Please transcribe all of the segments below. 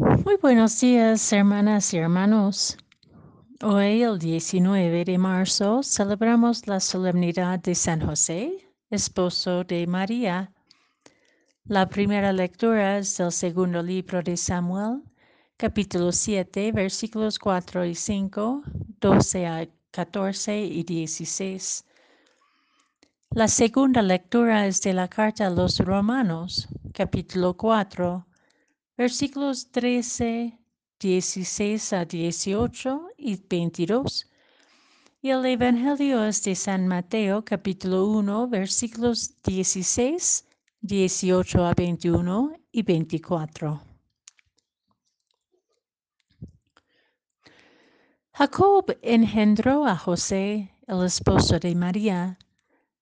Muy buenos días, hermanas y hermanos. Hoy, el 19 de marzo, celebramos la solemnidad de San José, esposo de María. La primera lectura es del segundo libro de Samuel, capítulo 7, versículos 4 y 5, 12 a 14 y 16. La segunda lectura es de la carta a los Romanos, capítulo 4, versículos 13, 16 a 18 y 22. Y el Evangelio es de San Mateo, capítulo 1, versículos 16, 18 a 21 y 24. Jacob engendró a José, el esposo de María,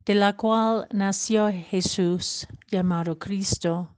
de la cual nació Jesús, llamado Cristo.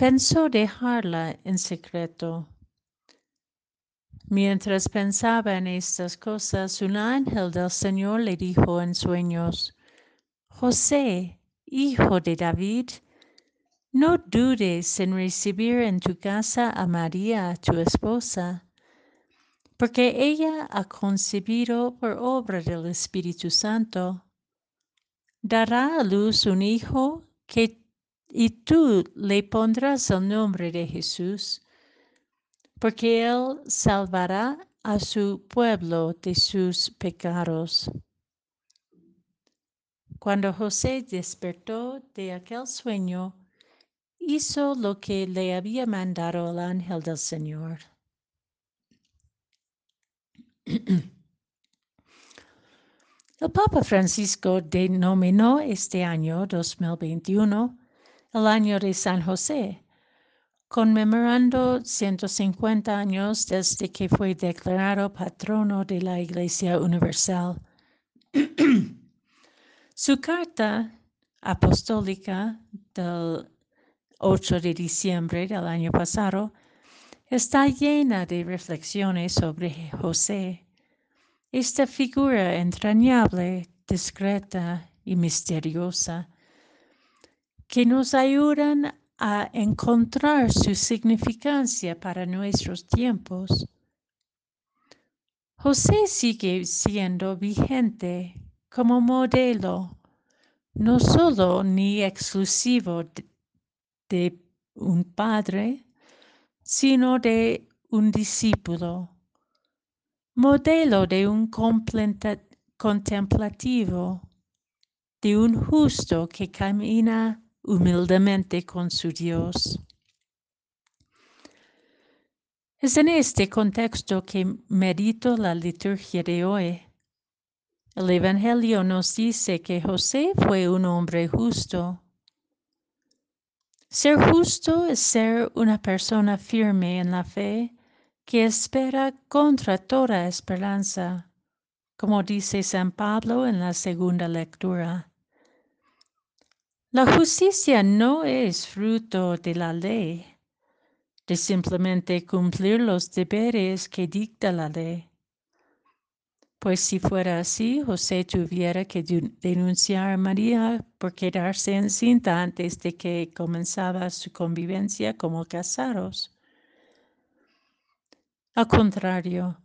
pensó dejarla en secreto. Mientras pensaba en estas cosas, un ángel del Señor le dijo en sueños, José, hijo de David, no dudes en recibir en tu casa a María, tu esposa, porque ella ha concebido por obra del Espíritu Santo. Dará a luz un hijo que y tú le pondrás el nombre de Jesús, porque él salvará a su pueblo de sus pecados. Cuando José despertó de aquel sueño, hizo lo que le había mandado el ángel del Señor. El Papa Francisco denominó este año 2021 el año de San José, conmemorando 150 años desde que fue declarado patrono de la Iglesia Universal. Su carta apostólica del 8 de diciembre del año pasado está llena de reflexiones sobre José, esta figura entrañable, discreta y misteriosa que nos ayudan a encontrar su significancia para nuestros tiempos. José sigue siendo vigente como modelo, no solo ni exclusivo de, de un padre, sino de un discípulo, modelo de un contemplativo, de un justo que camina humildemente con su Dios. Es en este contexto que medito la liturgia de hoy. El Evangelio nos dice que José fue un hombre justo. Ser justo es ser una persona firme en la fe que espera contra toda esperanza, como dice San Pablo en la segunda lectura. La justicia no es fruto de la ley, de simplemente cumplir los deberes que dicta la ley. Pues si fuera así, José tuviera que denunciar a María por quedarse encinta antes de que comenzaba su convivencia como casados. Al contrario,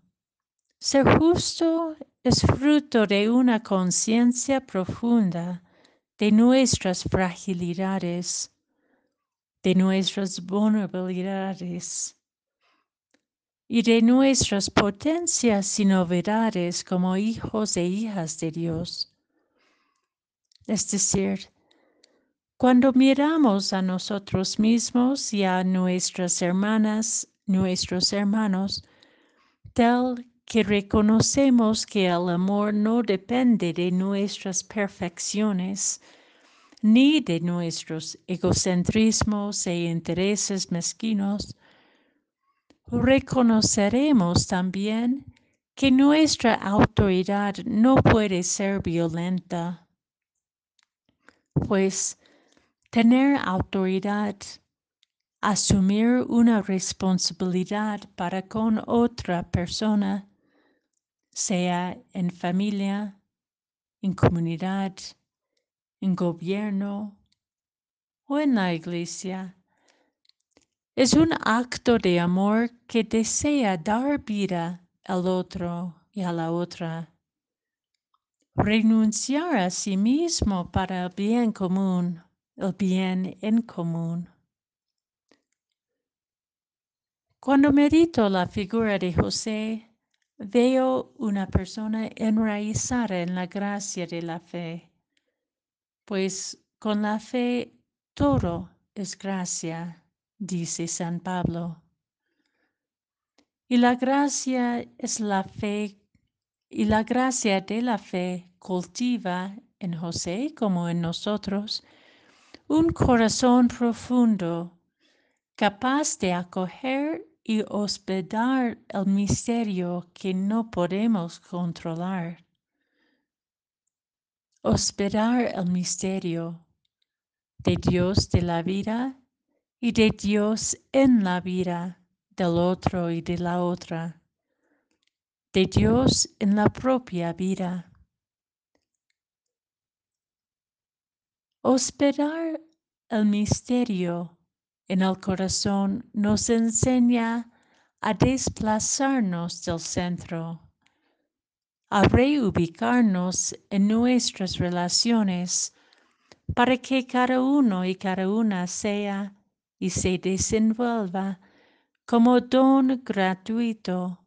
ser justo es fruto de una conciencia profunda de nuestras fragilidades, de nuestras vulnerabilidades y de nuestras potencias y novedades como hijos e hijas de Dios. Es decir, cuando miramos a nosotros mismos y a nuestras hermanas, nuestros hermanos, tal que reconocemos que el amor no depende de nuestras perfecciones ni de nuestros egocentrismos e intereses mezquinos, reconoceremos también que nuestra autoridad no puede ser violenta, pues tener autoridad, asumir una responsabilidad para con otra persona, sea en familia, en comunidad, en gobierno o en la iglesia, es un acto de amor que desea dar vida al otro y a la otra. Renunciar a sí mismo para el bien común, el bien en común. Cuando medito la figura de José, veo una persona enraizada en la gracia de la fe, pues con la fe todo es gracia dice San Pablo. Y la gracia es la fe, y la gracia de la fe cultiva en José como en nosotros un corazón profundo, capaz de acoger y hospedar el misterio que no podemos controlar. Hospedar el misterio de Dios de la vida y de Dios en la vida del otro y de la otra, de Dios en la propia vida. Hospedar el misterio en el corazón nos enseña a desplazarnos del centro, a reubicarnos en nuestras relaciones para que cada uno y cada una sea y se desenvuelva como don gratuito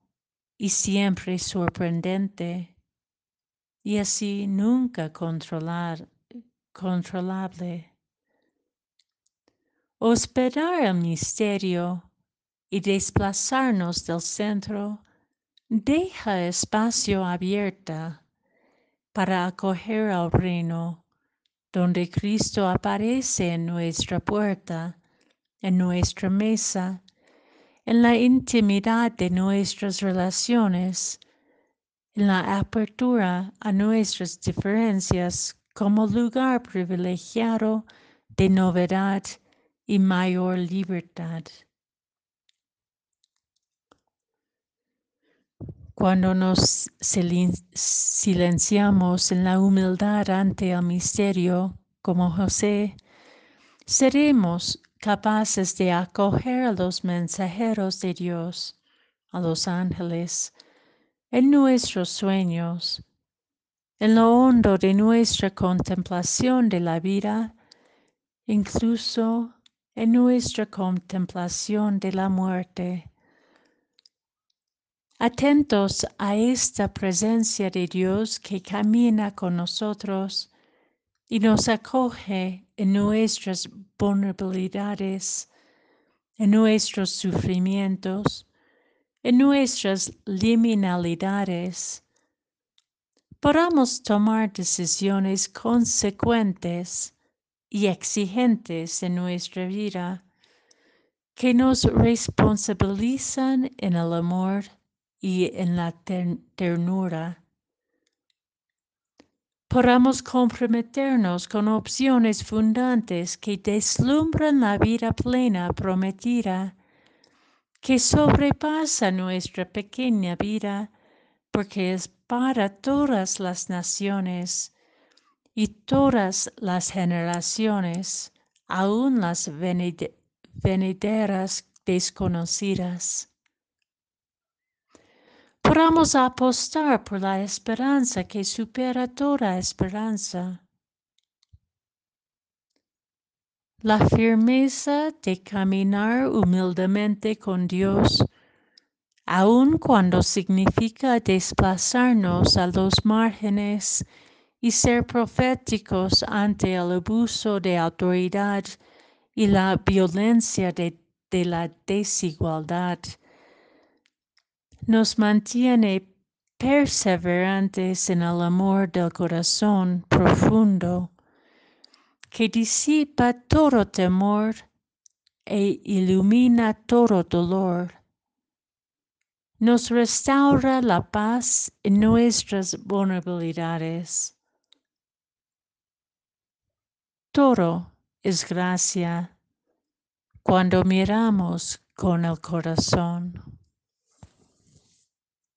y siempre sorprendente, y así nunca controlar, controlable. Hospedar el misterio y desplazarnos del centro deja espacio abierto para acoger al reino, donde Cristo aparece en nuestra puerta en nuestra mesa, en la intimidad de nuestras relaciones, en la apertura a nuestras diferencias como lugar privilegiado de novedad y mayor libertad. Cuando nos silenciamos en la humildad ante el misterio, como José, seremos capaces de acoger a los mensajeros de Dios, a los ángeles, en nuestros sueños, en lo hondo de nuestra contemplación de la vida, incluso en nuestra contemplación de la muerte. Atentos a esta presencia de Dios que camina con nosotros y nos acoge en nuestras vulnerabilidades, en nuestros sufrimientos, en nuestras liminalidades, podamos tomar decisiones consecuentes y exigentes en nuestra vida que nos responsabilizan en el amor y en la ternura. Podamos comprometernos con opciones fundantes que deslumbran la vida plena prometida, que sobrepasa nuestra pequeña vida, porque es para todas las naciones y todas las generaciones, aun las venideras desconocidas podamos apostar por la esperanza que supera toda esperanza. La firmeza de caminar humildemente con Dios, aun cuando significa desplazarnos a los márgenes y ser proféticos ante el abuso de autoridad y la violencia de, de la desigualdad nos mantiene perseverantes en el amor del corazón profundo que disipa todo temor e ilumina todo dolor, nos restaura la paz en nuestras vulnerabilidades. Todo es gracia cuando miramos con el corazón.